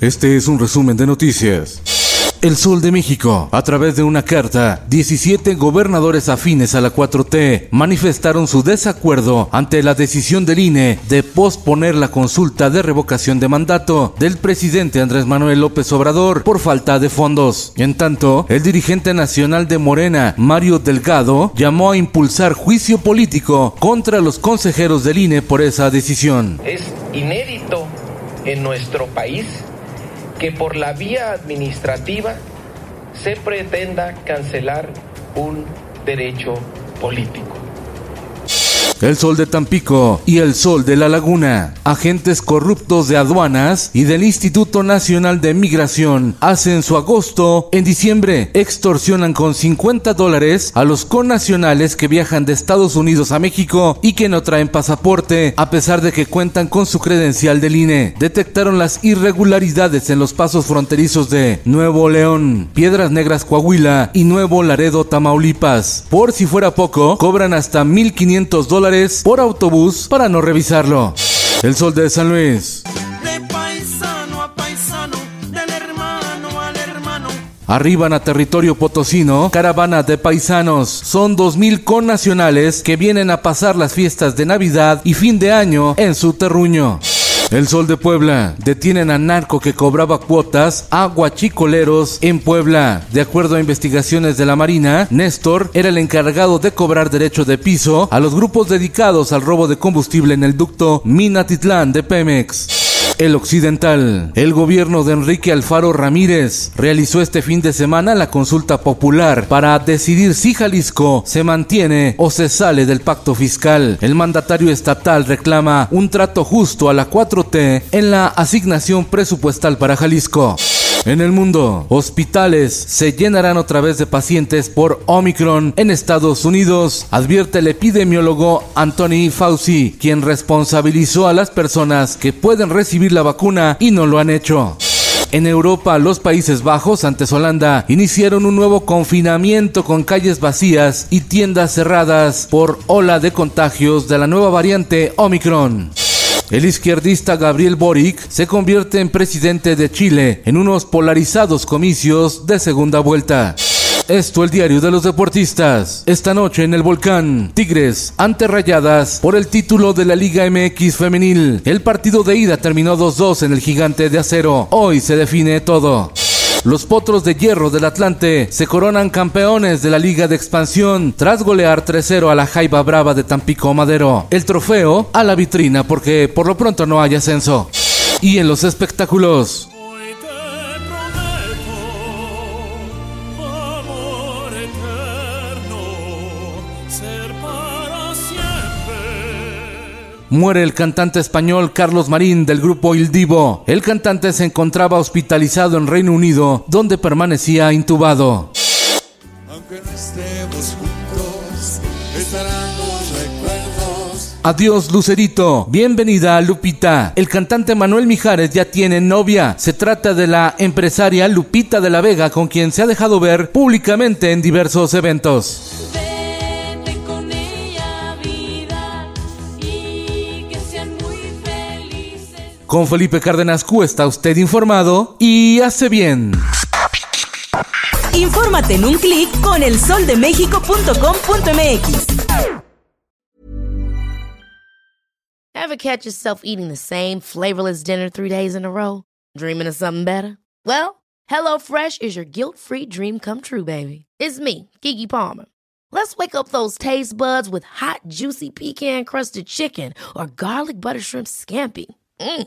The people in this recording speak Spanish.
Este es un resumen de noticias. El Sol de México, a través de una carta, 17 gobernadores afines a la 4T manifestaron su desacuerdo ante la decisión del INE de posponer la consulta de revocación de mandato del presidente Andrés Manuel López Obrador por falta de fondos. En tanto, el dirigente nacional de Morena, Mario Delgado, llamó a impulsar juicio político contra los consejeros del INE por esa decisión. Es inédito en nuestro país que por la vía administrativa se pretenda cancelar un derecho político. El Sol de Tampico y el Sol de la Laguna. Agentes corruptos de aduanas y del Instituto Nacional de Migración hacen su agosto en diciembre. Extorsionan con 50 dólares a los connacionales que viajan de Estados Unidos a México y que no traen pasaporte, a pesar de que cuentan con su credencial del INE. Detectaron las irregularidades en los pasos fronterizos de Nuevo León, Piedras Negras Coahuila y Nuevo Laredo Tamaulipas. Por si fuera poco, cobran hasta 1.500 dólares por autobús para no revisarlo. El sol de San Luis. De paisano a paisano, del hermano al hermano. Arriban a territorio potosino, caravana de paisanos. Son 2.000 connacionales que vienen a pasar las fiestas de Navidad y fin de año en su terruño. El Sol de Puebla. Detienen a narco que cobraba cuotas a guachicoleros en Puebla. De acuerdo a investigaciones de la Marina, Néstor era el encargado de cobrar derecho de piso a los grupos dedicados al robo de combustible en el ducto Minatitlán de Pemex. El Occidental. El gobierno de Enrique Alfaro Ramírez realizó este fin de semana la consulta popular para decidir si Jalisco se mantiene o se sale del pacto fiscal. El mandatario estatal reclama un trato justo a la 4T en la asignación presupuestal para Jalisco. En el mundo, hospitales se llenarán otra vez de pacientes por Omicron en Estados Unidos, advierte el epidemiólogo Anthony Fauci, quien responsabilizó a las personas que pueden recibir la vacuna y no lo han hecho. En Europa, los Países Bajos, antes Holanda, iniciaron un nuevo confinamiento con calles vacías y tiendas cerradas por ola de contagios de la nueva variante Omicron. El izquierdista Gabriel Boric se convierte en presidente de Chile en unos polarizados comicios de segunda vuelta. Esto el diario de los deportistas. Esta noche en el volcán, Tigres ante Rayadas por el título de la Liga MX femenil. El partido de ida terminó 2-2 en el gigante de acero. Hoy se define todo. Los Potros de Hierro del Atlante se coronan campeones de la Liga de Expansión tras golear 3-0 a la Jaiba Brava de Tampico Madero. El trofeo a la vitrina porque por lo pronto no hay ascenso. Y en los espectáculos, muere el cantante español Carlos Marín del grupo Il Divo. El cantante se encontraba hospitalizado en Reino Unido, donde permanecía intubado. Aunque no estemos juntos, estarán los recuerdos. Adiós Lucerito, bienvenida a Lupita. El cantante Manuel Mijares ya tiene novia. Se trata de la empresaria Lupita de la Vega con quien se ha dejado ver públicamente en diversos eventos. Con Felipe Cárdenas Q está usted informado y hace bien. Infórmate en un clic con elsoldemexico.com.mx. Ever catch yourself eating the same flavorless dinner three days in a row? Dreaming of something better? Well, HelloFresh is your guilt free dream come true, baby. It's me, Kiki Palmer. Let's wake up those taste buds with hot, juicy pecan crusted chicken or garlic butter shrimp scampi. Mm.